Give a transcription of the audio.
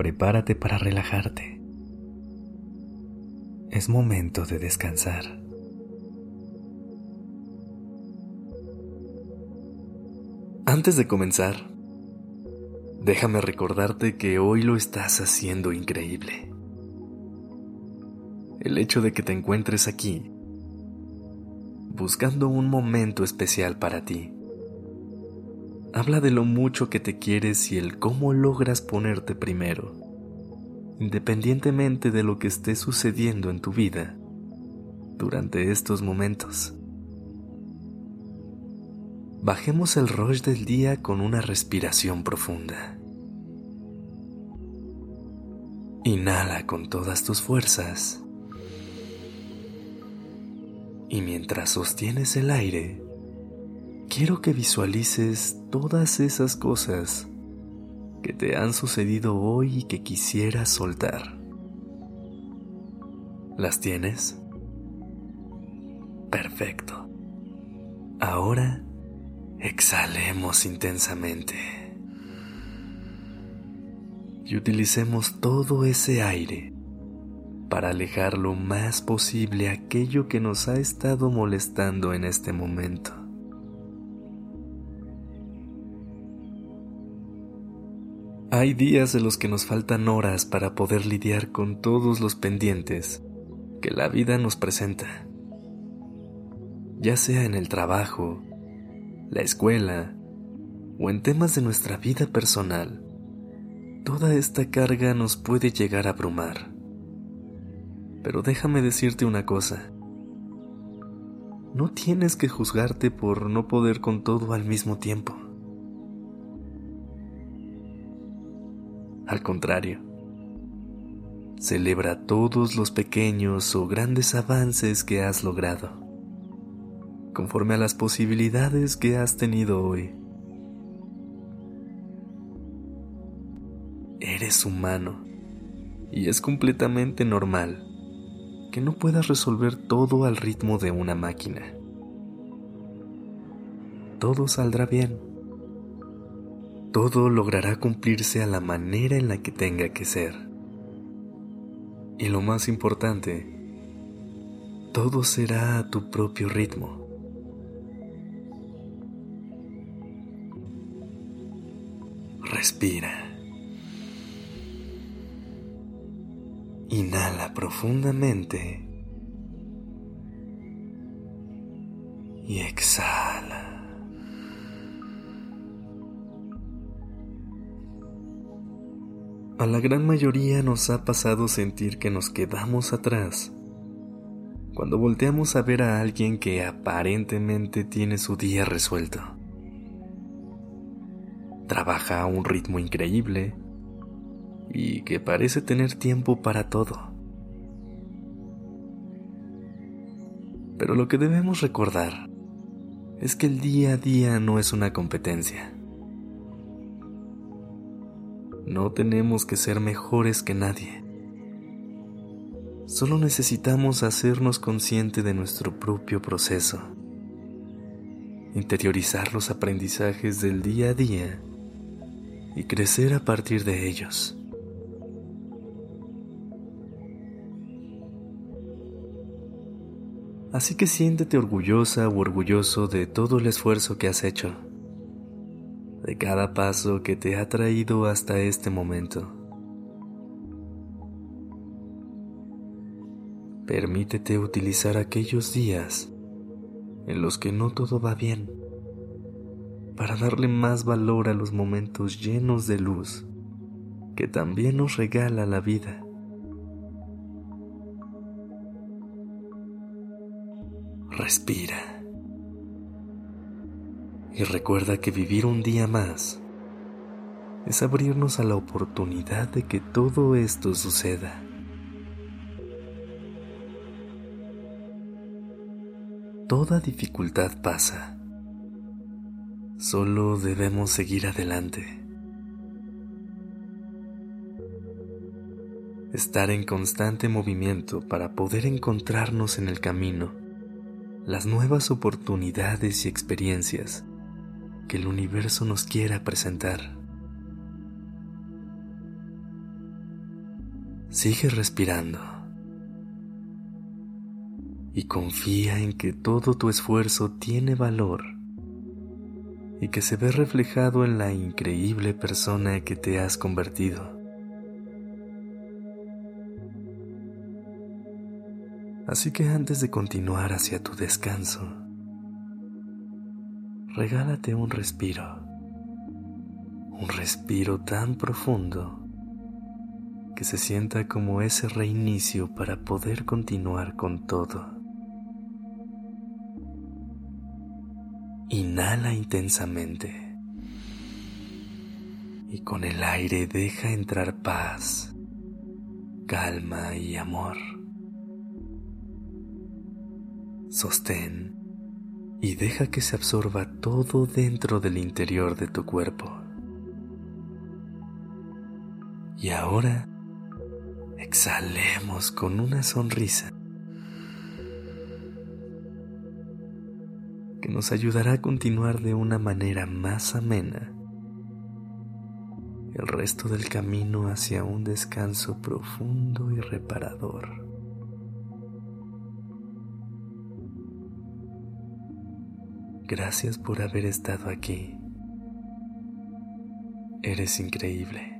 Prepárate para relajarte. Es momento de descansar. Antes de comenzar, déjame recordarte que hoy lo estás haciendo increíble. El hecho de que te encuentres aquí, buscando un momento especial para ti, Habla de lo mucho que te quieres y el cómo logras ponerte primero, independientemente de lo que esté sucediendo en tu vida durante estos momentos. Bajemos el rush del día con una respiración profunda. Inhala con todas tus fuerzas. Y mientras sostienes el aire, quiero que visualices todas esas cosas que te han sucedido hoy y que quisieras soltar. ¿Las tienes? Perfecto. Ahora exhalemos intensamente y utilicemos todo ese aire para alejar lo más posible aquello que nos ha estado molestando en este momento. Hay días de los que nos faltan horas para poder lidiar con todos los pendientes que la vida nos presenta, ya sea en el trabajo, la escuela o en temas de nuestra vida personal. Toda esta carga nos puede llegar a abrumar. Pero déjame decirte una cosa. No tienes que juzgarte por no poder con todo al mismo tiempo. Al contrario, celebra todos los pequeños o grandes avances que has logrado, conforme a las posibilidades que has tenido hoy. Eres humano y es completamente normal que no puedas resolver todo al ritmo de una máquina. Todo saldrá bien todo logrará cumplirse a la manera en la que tenga que ser. Y lo más importante, todo será a tu propio ritmo. Respira. Inhala profundamente y exhala. A la gran mayoría nos ha pasado sentir que nos quedamos atrás cuando volteamos a ver a alguien que aparentemente tiene su día resuelto. Trabaja a un ritmo increíble y que parece tener tiempo para todo. Pero lo que debemos recordar es que el día a día no es una competencia no tenemos que ser mejores que nadie. Solo necesitamos hacernos consciente de nuestro propio proceso, interiorizar los aprendizajes del día a día y crecer a partir de ellos. Así que siéntete orgullosa o orgulloso de todo el esfuerzo que has hecho de cada paso que te ha traído hasta este momento. Permítete utilizar aquellos días en los que no todo va bien para darle más valor a los momentos llenos de luz que también nos regala la vida. Respira y recuerda que vivir un día más es abrirnos a la oportunidad de que todo esto suceda. Toda dificultad pasa. Solo debemos seguir adelante. Estar en constante movimiento para poder encontrarnos en el camino las nuevas oportunidades y experiencias que el universo nos quiera presentar. Sigue respirando y confía en que todo tu esfuerzo tiene valor y que se ve reflejado en la increíble persona que te has convertido. Así que antes de continuar hacia tu descanso, regálate un respiro, un respiro tan profundo que se sienta como ese reinicio para poder continuar con todo. Inhala intensamente y con el aire deja entrar paz, calma y amor. Sostén y deja que se absorba todo dentro del interior de tu cuerpo. Y ahora exhalemos con una sonrisa que nos ayudará a continuar de una manera más amena el resto del camino hacia un descanso profundo y reparador. Gracias por haber estado aquí. Eres increíble.